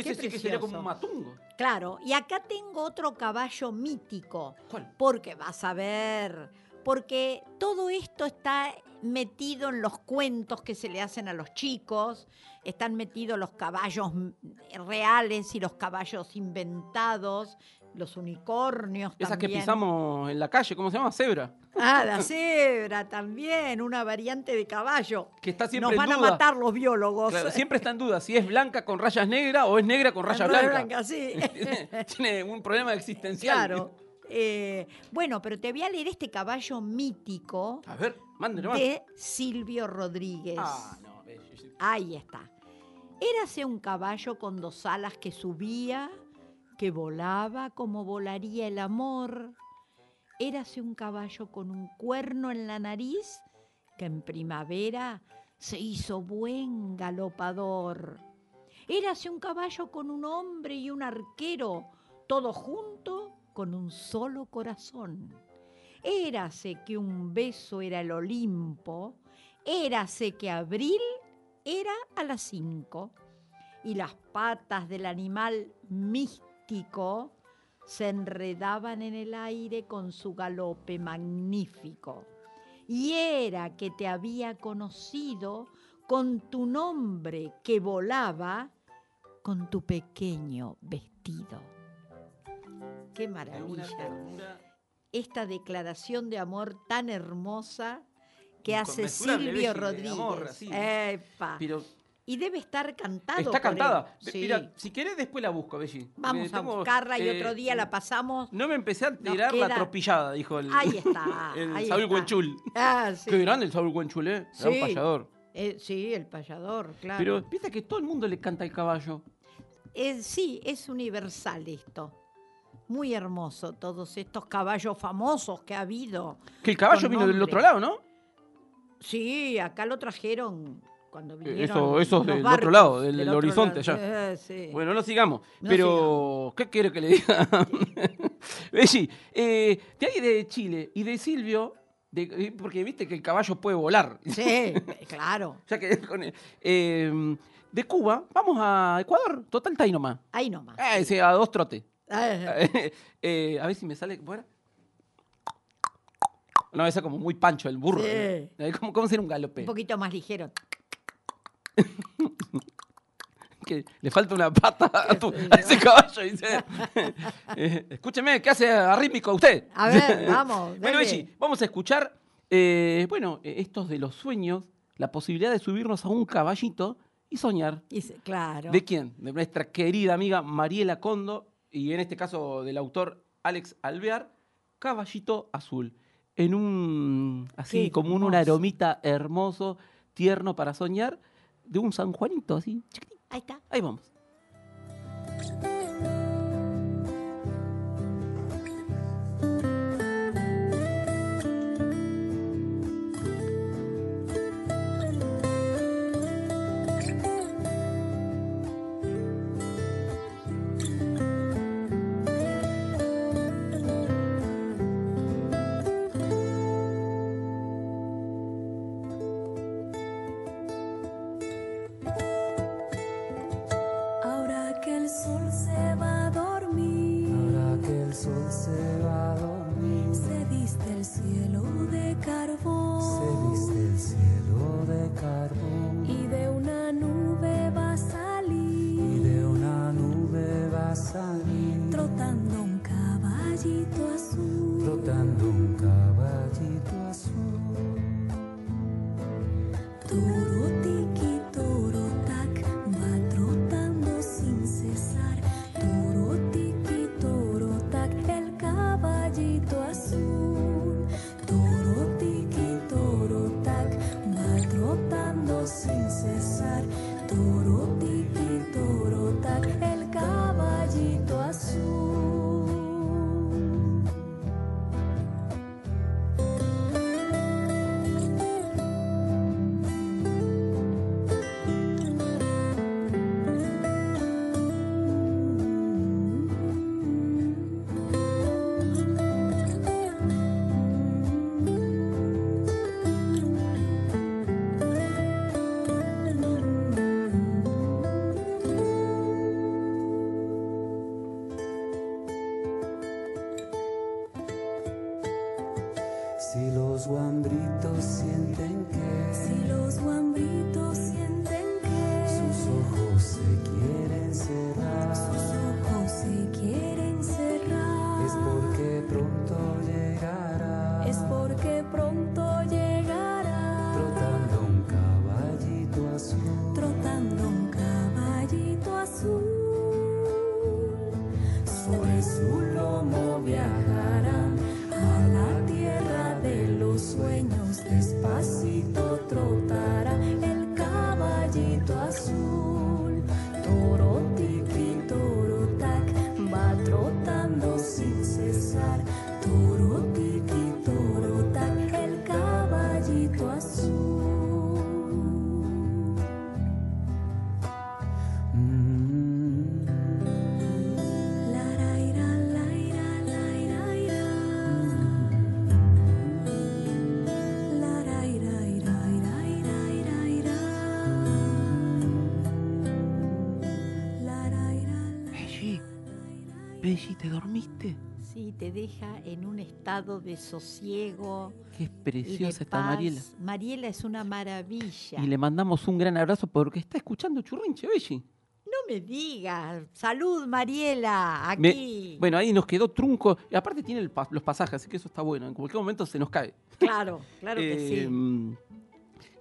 Ese sí que sería como un matungo. Claro, y acá tengo otro caballo mítico. ¿Cuál? Porque vas a ver, porque todo esto está metido en los cuentos que se le hacen a los chicos, están metidos los caballos reales y los caballos inventados, los unicornios Esa que pisamos en la calle, ¿cómo se llama? Cebra. Ah, la [LAUGHS] cebra también, una variante de caballo. Que está siempre Nos en van a matar los biólogos. Claro, siempre está en duda si es blanca con rayas negras o es negra con rayas Raya blancas. blanca, sí. [LAUGHS] tiene, un problema existencial. Claro. Eh, bueno, pero te voy a leer este caballo mítico A ver, mándelo de Silvio Rodríguez. Ah, no, Ahí está. Érase un caballo con dos alas que subía, que volaba como volaría el amor. Érase un caballo con un cuerno en la nariz, que en primavera se hizo buen galopador. Érase un caballo con un hombre y un arquero, todo junto con un solo corazón. Érase que un beso era el Olimpo, érase que abril era a las cinco y las patas del animal místico se enredaban en el aire con su galope magnífico. Y era que te había conocido con tu nombre que volaba con tu pequeño vestido. Qué maravilla esta declaración de amor tan hermosa que hace Silvio Rodríguez. amor. Epa. Pero Y debe estar cantado. está cantada. Sí. Mira, si querés después la busco, Belli. Vamos Eh, a buscarla y eh, otro día la pasamos. No me empecé a tirar queda- la tropillada, dijo el, Ahí [LAUGHS] está. el ahí Saúl. [LAUGHS] Ah, sí. Qué grande el Saúl Huenchul, ¿eh? Era un Sí. payador. Eh, sí, el payador, claro. Pero viste que todo el mundo le canta el caballo. Eh, sí, es universal esto. Muy hermoso, todos estos caballos famosos que ha habido. Que el caballo vino del otro lado, ¿no? Sí, acá lo trajeron cuando Eh, vinieron. eso- esos los del otro lado, del- del otro horizonte lado. ya. Eh, sí. Bueno, no sigamos. No Pero, ¿qué quiere que le diga? [LAUGHS] Belli, eh, de ahí de Chile y de Silvio, de- eh, porque viste que el caballo puede volar. Sí, [LAUGHS] claro. Ya que con el- eh, de Cuba, vamos a Ecuador. Total, está ahí nomás. Ahí nomás. Eh, sí, a dos trotes. Eh, [LAUGHS] Eh, a ver si me sale. ¿cómo era? No, esa como muy pancho el burro. Sí. ¿Cómo, cómo ser un galope? un poquito más ligero. [LAUGHS] que le falta una pata a, tu- a ese caballo. dice. [LAUGHS] Eh, escúcheme, ¿qué hace arrítmico usted? A ver, [LAUGHS] vamos, bueno, vamos a escuchar, eh, bueno, eh, estos de los sueños, la posibilidad de subirnos a un caballito y soñar. Y claro. ¿De quién? De nuestra querida amiga Mariela Condo y en este caso del autor Alex Alvear, Caballito Azul. En un, así Qué como un, un aromita hermoso, tierno para soñar, de un San Juanito, así. chiquitito. Ahí está. Ahí vamos. Belli, ¿te dormiste? Sí, te deja en un estado de sosiego. Qué preciosa está. Mariela. Mariela es una maravilla. Y le mandamos un gran abrazo porque está escuchando Churrinche, Belli. No me digas. Salud, Mariela. Me- Aquí. bueno, ahí nos quedó trunco. Y aparte tiene el los pasajes, así que eso está bueno. En cualquier momento se nos cae. Claro, claro que sí. Eh,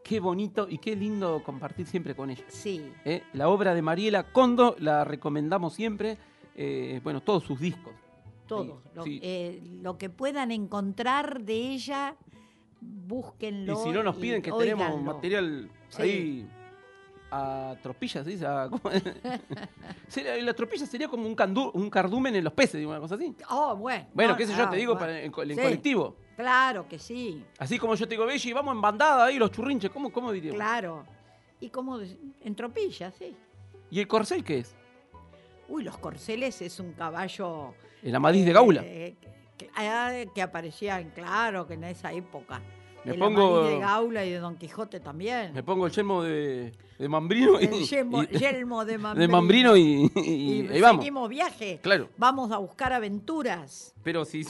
Qué bonito y qué lindo compartir siempre con ella. Sí. ¿eh? La obra de Mariela Condo la recomendamos siempre. Eh, bueno, todos sus discos. Todo. Sí, lo, sí. eh, lo que puedan encontrar de ella, búsquenlo. Y si no nos piden que tenemos material Sí. ahí a tropillas. [LAUGHS] Sería- la tropilla sería como un, cardumen en los peces, digo, una cosa así. Oh, bueno. Bueno, no, qué sé yo, ah, te digo, bueno. para, Sí, colectivo. Claro que sí, Así como yo te digo, Belli, vamos en bandada ahí, los churrinches, ¿cómo, cómo diríamos? claro. Y como en tropilla, sí. ¿Y el corcel qué es? Uy, los corceles es un caballo. El amadís de Gaula. eh, que, ah, que aparecían, claro, que en esa época. Me el pongo- Amadís de Gaula y de Don Quijote también. Me pongo el yelmo de, de Mambrino y, El yelmo, y- yelmo de [LAUGHS] de Mambrino. Mambrino y, y- Y vamos. seguimos viaje. Claro. Vamos a buscar aventuras. Pero [LAUGHS] si,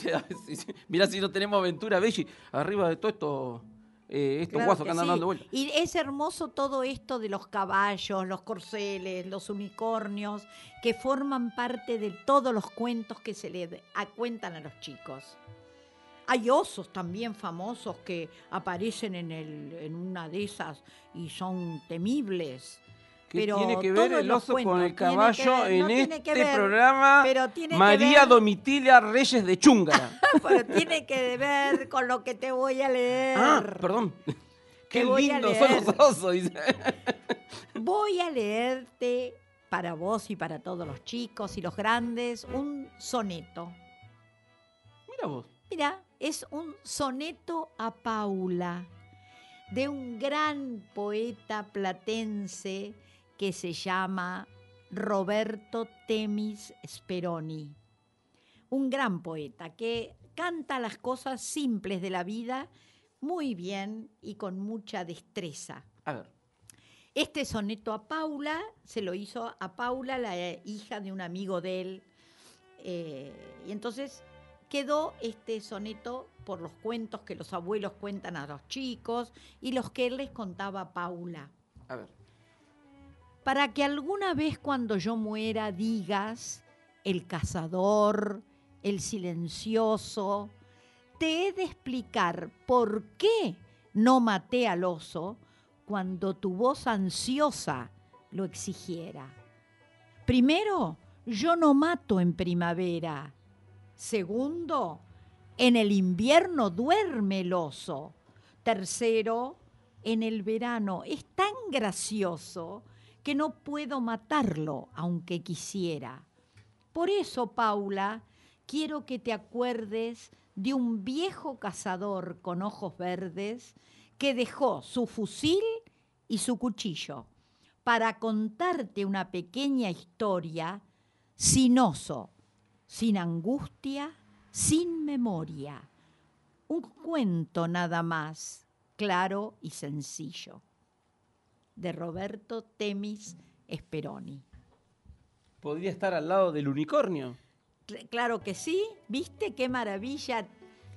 mirá si no tenemos aventura, Belli, arriba de todo esto, eh, estos Claro guasos que que andan sí. dando vueltas. Y es hermoso todo esto de los caballos, los corceles, los unicornios, que forman parte de todos los cuentos que se le cuentan a los chicos. Hay osos también famosos que aparecen en, el, en una de esas y son temibles. ¿Qué pero tiene que ver el oso cuentos, con el caballo ver, en no este ver, programa? pero tiene que María ver- Domitilia Reyes de Chúngara. [LAUGHS] Pero tiene que ver con lo que te voy a leer. ah, perdón. Qué lindos son los osos. dice. Voy a leerte para vos y para todos los chicos y los grandes un soneto. Mira vos. Mira, es un soneto a Paula de un gran poeta platense que se llama Roberto Temis Speroni. Un gran poeta que canta las cosas simples de la vida muy bien y con mucha destreza. A ver. Este soneto a Paula se lo hizo a Paula, la hija de un amigo de él. eh, y entonces quedó este soneto por los cuentos que los abuelos cuentan a los chicos y los que él les contaba a Paula. A ver. Para que alguna vez cuando yo muera digas, el cazador, el silencioso, te he de explicar por qué no maté al oso cuando tu voz ansiosa lo exigiera. Primero, yo no mato en primavera. Segundo, en el invierno duerme el oso. Tercero, en el verano es tan gracioso que no puedo matarlo aunque quisiera. Por eso, Paula, quiero que te acuerdes de un viejo cazador con ojos verdes que dejó su fusil y su cuchillo para contarte una pequeña historia sin oso, sin angustia, sin memoria. Un cuento nada más, claro y sencillo. De Roberto Temis Speroni. Podría estar al lado del unicornio. Cl- Claro que sí, ¿viste qué maravilla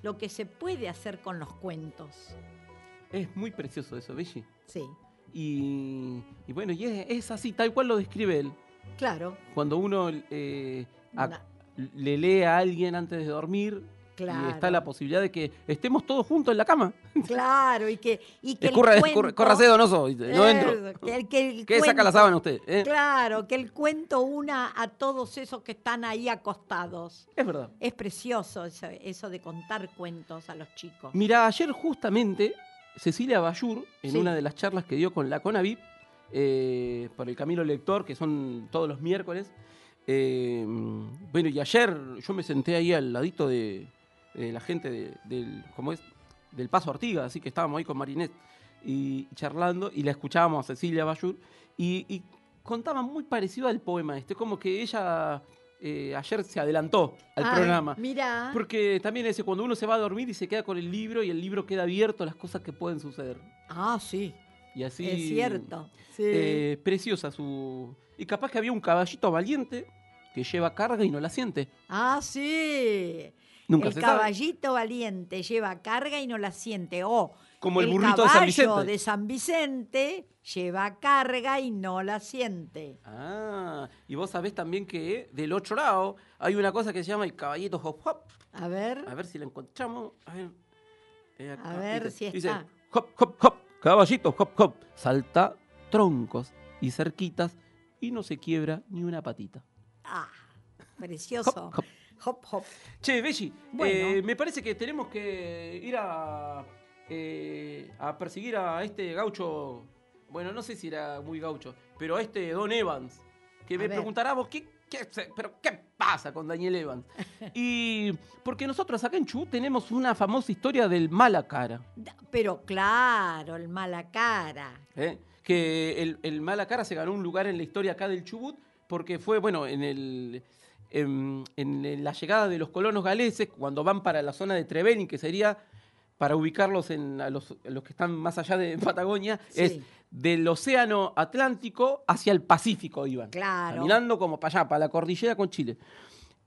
lo que se puede hacer con los cuentos? Es muy precioso eso, Belli. Sí, Y, y bueno, y es, es así, tal cual lo describe él. claro, Cuando uno eh, a- le lee a alguien antes de dormir claro. y está la posibilidad de que estemos todos juntos en la cama. Claro, y que, y que el Escurra, escurra- cuento- córrase, donoso, no entro. Que el- que el ¿Qué saca la sábana usted? eh? Claro, que el cuento una a todos esos que están ahí acostados. Es verdad. Es precioso eso, eso de contar cuentos a los chicos. Mira, ayer justamente Cecilia Bayur, en Sí. una de las charlas que dio con la CONAVIP, eh, por el Camino Lector, que son todos los miércoles, eh, bueno, y ayer yo me senté ahí al ladito de, de la gente de- del, ¿cómo es? del Paso Artigas, así que estábamos ahí con Marinette y charlando, y la escuchábamos a Cecilia Bayur, y, y contaba muy parecido al poema este, como que ella eh, ayer se adelantó al Ay, programa. Mira, Porque también ese, cuando uno se va a dormir y se queda con el libro y el libro queda abierto a las cosas que pueden suceder. ah, sí, Y así. es cierto. Sí. eh, preciosa su. Y capaz que había un caballito valiente que lleva carga y no la siente. ah, sí. Nunca el se sabe. caballito valiente lleva carga y no la siente. O Como el burrito de San caballo Vicente. de San Vicente lleva carga y no la siente. Ah, y vos sabés también que del otro lado hay una cosa que se llama el caballito hop hop. A ver, A ver si la encontramos. A ver, Eh, A ver dice- si dice, está. hop hop hop, caballito hop hop. Salta troncos y cerquitas y no se quiebra ni una patita. ah, [LAUGHS] precioso. Hop, hop. Hop, hop. Che, Belli, Bueno. eh, me parece que tenemos que ir a, eh, a perseguir a este gaucho. Bueno, no sé si era muy gaucho, pero a este Don Evans. Que A me ver. preguntará vos, ¿qué, qué pero ¿qué pasa con Daniel Evans? [LAUGHS] y porque nosotros acá en Chubut tenemos una famosa historia del mala cara. Pero claro, el mala cara. ¿eh? Que el, el mala cara se ganó un lugar en la historia acá del Chubut porque fue, bueno, en el. En, en la llegada de los colonos galeses, cuando van para la zona de Trevelin, que sería para ubicarlos en a los, a los que están más allá de [LAUGHS] Patagonia, Sí. es del Océano Atlántico hacia el Pacífico iban. Claro. Caminando como para allá, para la cordillera con Chile.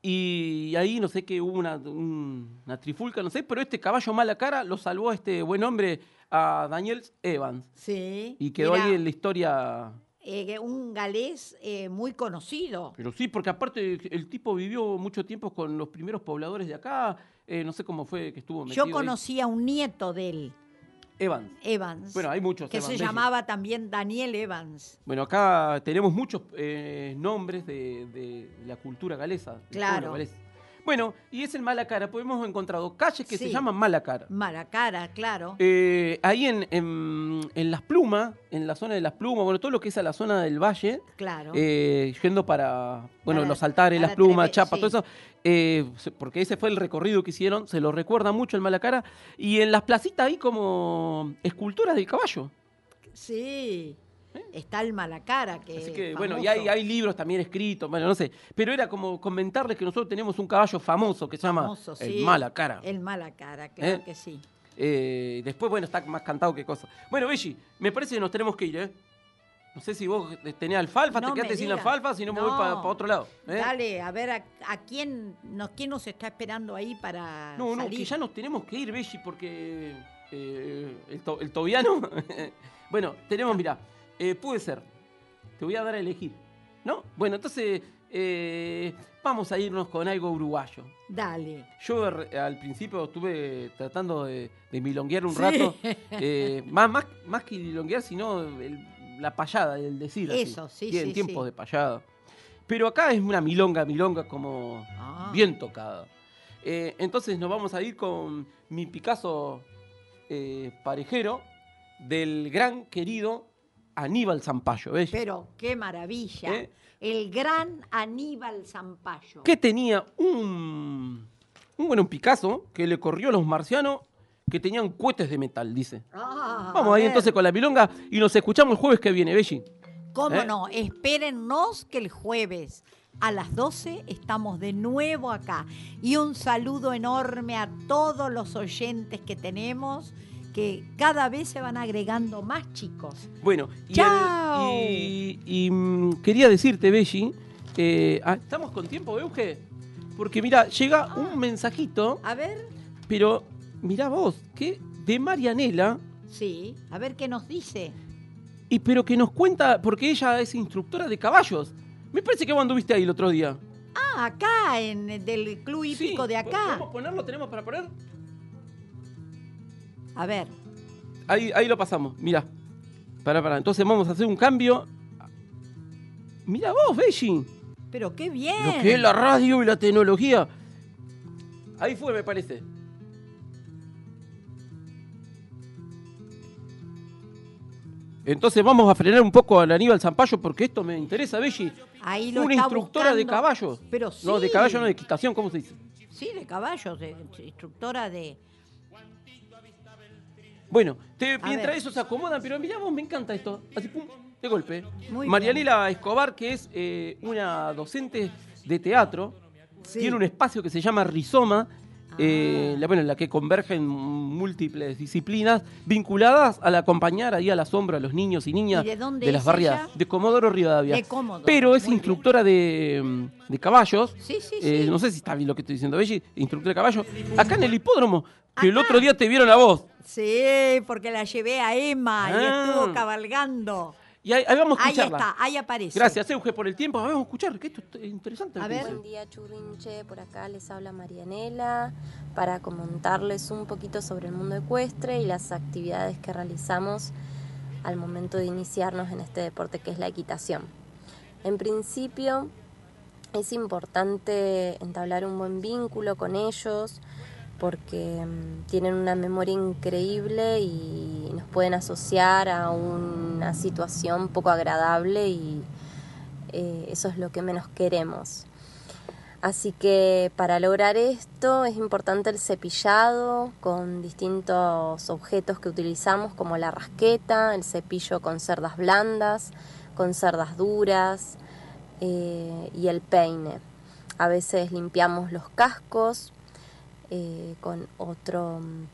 Y ahí no sé qué hubo una, un- una trifulca, no sé, pero este caballo mala cara lo salvó a este buen hombre a Daniel Evans. Sí. Y quedó ahí en la historia. Eh, un galés eh, muy conocido. Pero sí, porque aparte el tipo vivió mucho tiempo con los primeros pobladores de acá. eh, no sé cómo fue que estuvo metido Yo ahí. conocí a un nieto de él, Evans. Evans. Bueno, hay muchos Que Evans, se Belli. llamaba también Daniel Evans. Bueno, acá tenemos muchos nombres de, de la cultura galesa. Claro. galés. Bueno, y es el Malacara, pues hemos encontrado calles que se llaman Malacara. Mala cara, claro. Eh, ahí en, en- en Las Plumas, en la zona de Las Plumas, bueno, todo lo que es a la zona del valle, claro. eh, yendo para, bueno, Para- los altares, las plumas, Trepe- sí. todo eso, eh, porque ese fue el recorrido que hicieron, se lo recuerda mucho el Malacara, y en las placitas hay como esculturas del caballo. Sí. Está el Malacara, que ¿Eh? Así que, bueno, y hay, hay libros también escritos, bueno, no sé, pero era como comentarles que nosotros tenemos un caballo famoso que se llama el sí. Malacara. El Malacara, claro ¿Eh? que sí. Eh, después, bueno, está más cantado que cosa. Bueno, Belli, me parece que nos tenemos que ir, ¿eh? No sé si vos tenés alfalfa, No te quedaste sin alfalfa, si no me voy para otro lado. ¿eh? Dale, a ver a, a quién, nos, quién nos está esperando ahí para No, no, que ya nos tenemos que ir, Belli, porque eh, el, to- el tobiano. [LAUGHS] bueno, tenemos, mira, eh, puede ser. Te voy a dar a elegir. ¿No? Bueno, entonces eh, vamos a irnos con algo uruguayo. Dale. Yo al principio estuve tratando de, de milonguear un Sí. rato. [LAUGHS] eh, más, más, más que milonguear, sino el- la payada, el decir. así. Eso, sí, Bien, sí, tiempos sí. de payada. Pero acá es una milonga, milonga como Ah. bien tocada. Eh, entonces nos vamos a ir con mi Picasso eh, parejero del gran querido Aníbal Zampayo. ¿ves? Pero qué maravilla. ¿Eh? El gran Aníbal Zampayo. que tenía un, un, bueno, un Picasso que le corrió a los marcianos que tenían cohetes de metal, dice. Ah, Vamos ahí ver. entonces con la milonga y nos escuchamos el jueves que viene, Belli. ¿Cómo ¿Eh? no? Espérennos que el jueves a las 12 estamos de nuevo acá. Y un saludo enorme a todos los oyentes que tenemos, que cada vez se van agregando más chicos. Bueno, y, el- Chao. y- y, mm, quería decirte, Belli, eh, ah, ¿estamos con tiempo, Euge? Porque mira, llega un mensajito, A ver, pero mirá vos, que de Marianela, sí, a ver qué nos dice. y pero que nos cuenta, porque ella es instructora de caballos. Me parece que vos anduviste ahí el otro día. Ah, acá, en el del club hípico de acá. ¿Podemos ponerlo? ¿Tenemos para poner? A ver, Ahí, ahí lo pasamos, mira. Para, para. Entonces vamos a hacer un cambio. Mira vos, Belli. pero qué bien. Lo que es la radio y la tecnología. Ahí fue, me parece. Entonces vamos a frenar un poco al Aníbal Zampayo porque esto me interesa, Belli. Ahí lo Una está instructora de caballos. Pero sí. No, de caballo no, de equitación, ¿cómo se dice? Sí, de caballos, de, instructora de... Bueno, te- mientras eso se acomodan, pero mirá vos, me encanta esto. Así, pum, de golpe. Muy Marianela Escobar, que es eh, una docente de teatro, Sí. tiene un espacio que se llama Rizoma, Ah. eh, la, bueno, en la que convergen múltiples disciplinas vinculadas al acompañar ahí a la sombra a los niños y niñas ¿Y de dónde las barriadas ella? de Comodoro Rivadavia. De Comodoro, Pero es muy instructora de, de caballos. Sí, sí, Eh, sí. no sé si está bien lo que estoy diciendo, Belli, instructora de caballos. Acá en el hipódromo, que el otro día te vieron a vos. Sí, porque la llevé a Emma y Ah. estuvo cabalgando. Y ahí, ahí vamos a Ahí escucharla. está, ahí aparece. Gracias, Euge, por el tiempo. Vamos a escuchar, que esto es interesante. A ver. Buen día, Churrinche. Por acá les habla Marianela para comentarles un poquito sobre el mundo ecuestre y las actividades que realizamos al momento de iniciarnos en este deporte que es la equitación. En principio, es importante entablar un buen vínculo con ellos porque mm, tienen una memoria increíble y nos pueden asociar a una situación poco agradable y eh, eso es lo que menos queremos. Así que para lograr esto es importante el cepillado con distintos objetos que utilizamos como la rasqueta, el cepillo con cerdas blandas, con cerdas duras eh, y el peine. A veces limpiamos los cascos eh, con otro mm,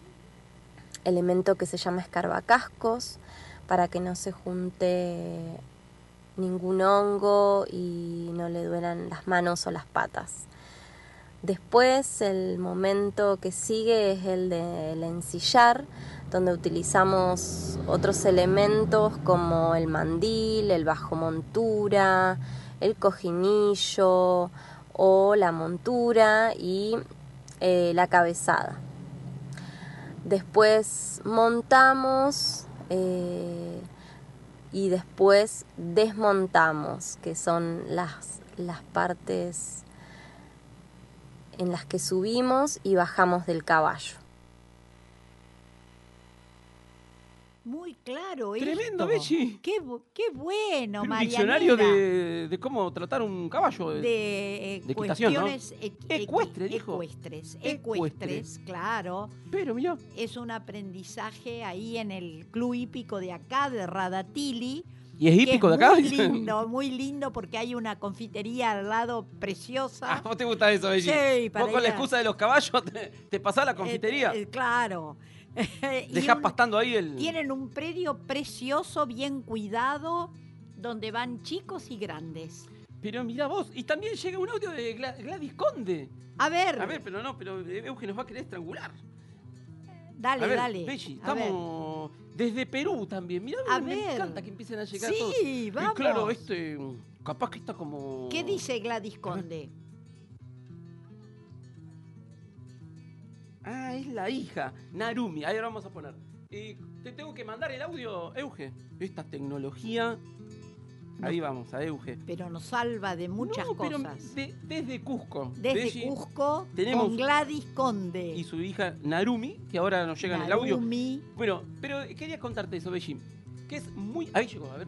elemento que se llama escarbacascos para que no se junte ningún hongo y no le duelan las manos o las patas. Después el momento que sigue es el del ensillar, donde utilizamos otros elementos como el mandil, el bajo montura, el cojinillo o la montura y eh, la cabezada. Después montamos eh, y después desmontamos, que son las, las partes en las que subimos y bajamos del caballo. Muy claro. Tremendo, esto. Bechi. Qué, bu- qué bueno, Marianela. diccionario de, de cómo tratar un caballo. de, eh, de equitación, ¿no? cuestiones equ- equi- Ecuestre, dijo. ecuestres, Ecuestre. ecuestres, claro. Pero mira, Es un aprendizaje ahí en el club hípico de acá, de Radatili. ¿y es hípico de acá? Muy [LAUGHS] lindo, muy lindo porque hay una confitería al lado preciosa. Ah, ¿Vos te gusta eso, Belli? Sí, para Vos con la a- excusa de los caballos te, te pasás a la confitería. Eh, eh, claro. [LAUGHS] Y Dejás un- pastando ahí el. Tienen un predio precioso, bien cuidado, donde van chicos y grandes. Pero mira vos, y también llega un audio de Gla- Gladys Conde. A ver, A ver, pero no, pero Euge nos va a querer estrangular. dale, a ver, dale. A ver. estamos desde Perú también. Mirá, A me ver. encanta que empiecen a llegar Sí, todos. Y vamos. claro, este, capaz que está como... ¿Qué dice Gladys Conde? Ah, es la hija, Narumi. Ahí ahora vamos a poner. Eh, te tengo que mandar el audio, Euge. Esta tecnología... Ahí vamos, a Euge. Pero nos salva de muchas No, pero cosas. de- desde Cusco. Desde Cusco tenemos- con Gladys Conde. Y su hija Narumi, que ahora nos llega en el audio. Narumi. Bueno, pero quería contarte eso, Belli. Que es muy. Ahí llegó, a ver.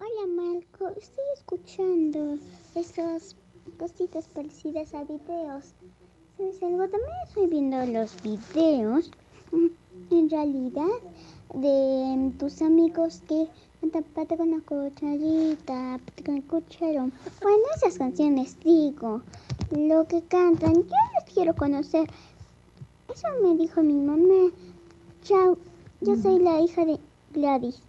Hola Marco, estoy escuchando esas cositas parecidas a videos. ¿Sabes algo? También estoy viendo los videos, mm, en realidad, de mm, tus amigos que cantan pata con la cucharita, con el cucharón. Bueno, esas canciones digo, lo que cantan, yo les quiero conocer. Eso me dijo mi mamá. Chao, yo soy la hija de Gladys.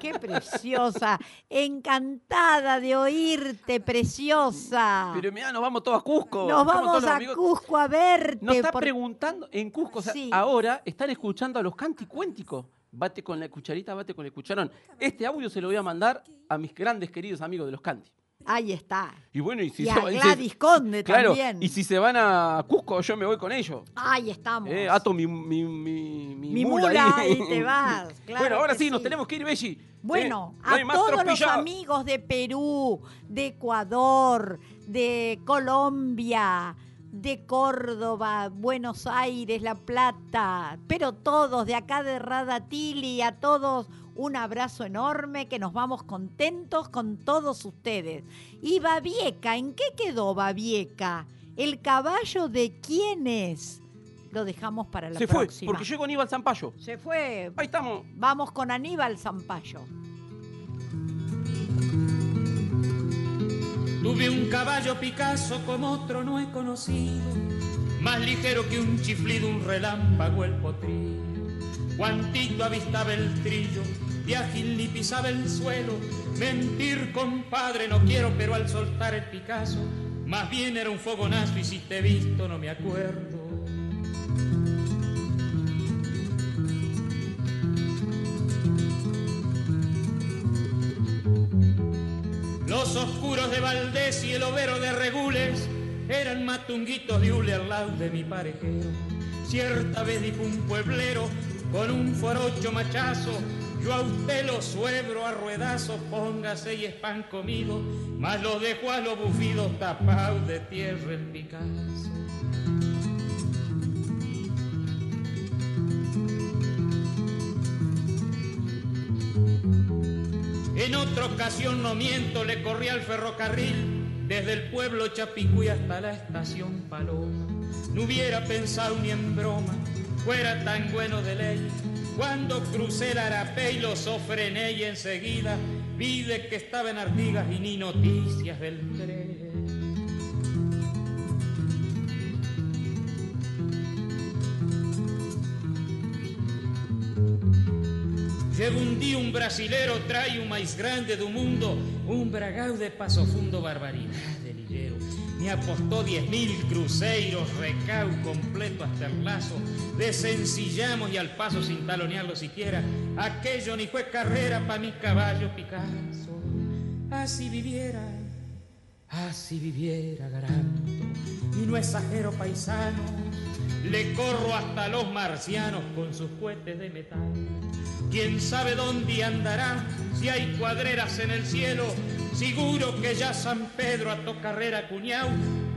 Qué preciosa. Encantada de oírte, preciosa. Pero mira, nos vamos todos a Cusco. Nos vamos a amigos- Cusco a verte. Nos está por- preguntando en Cusco. O sea, Sí. ahora están escuchando a los canticuénticos. Bate con la cucharita, bate con el cucharón. Este audio se lo voy a mandar a mis grandes queridos amigos de los canti. Ahí está. Y bueno, y si Y a se- si- Gladys Conde Claro, también. y si se van a Cusco, yo me voy con ellos. Ahí estamos. Eh, ato mi, mi, mi, mi Mi mula mula ahí. y te vas, [LAUGHS] claro bueno, ahora sí, nos tenemos que ir, Belli. Bueno, Eh, no a todos los amigos de Perú, de Ecuador, de Colombia, de Córdoba, Buenos Aires, La Plata, pero todos de acá de Radatili, a todos un abrazo enorme, que nos vamos contentos con todos ustedes. Y Babieca, ¿en qué quedó Babieca? ¿El caballo de quién es? Lo dejamos para la Se fue, próxima. porque llegó Aníbal Zampayo. Se fue. Ahí estamos. Vamos con Aníbal Zampayo. Tuve un caballo Picasso como otro no he conocido, más ligero que un chiflido, un relámpago el potrillo. Juantito avistaba el trillo, de ágil ni pisaba el suelo. Mentir, compadre, no quiero, pero al soltar el Picasso, más bien era un fogonazo y si te he visto no me acuerdo. Los oscuros de Valdés y el overo de Regules eran matunguitos de hule al lado de mi parejero. Cierta vez dijo un pueblero con un forocho machazo, yo a usted lo suebro a ruedazo, póngase y es pan comido, mas lo dejo a los bufidos tapados de tierra el Picasso. En otra ocasión, no miento, le corrí al ferrocarril desde el pueblo Chapicuy hasta la estación Paloma. No hubiera pensado ni en broma, fuera tan bueno de ley. Cuando crucé el Arapé y lo sofrené y enseguida vi de que estaba en Artigas y ni noticias del tren. Llevo un día un brasilero, trae un maíz grande do mundo, un bragao de paso fundo, barbaridad de. Me apostó diez mil cruceiros, recau completo hasta el lazo. Desencillamos y al paso sin talonearlo siquiera. Aquello ni fue carrera pa' mi caballo Picasso. Así viviera, así viviera Garanto. Y no exagero paisano, le corro hasta los marcianos con sus cohetes de metal. Quién sabe dónde andará, si hay cuadreras en el cielo. Seguro que ya San Pedro ató carrera cuñao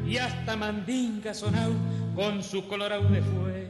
y hasta mandinga sonao con su colorado de fuego.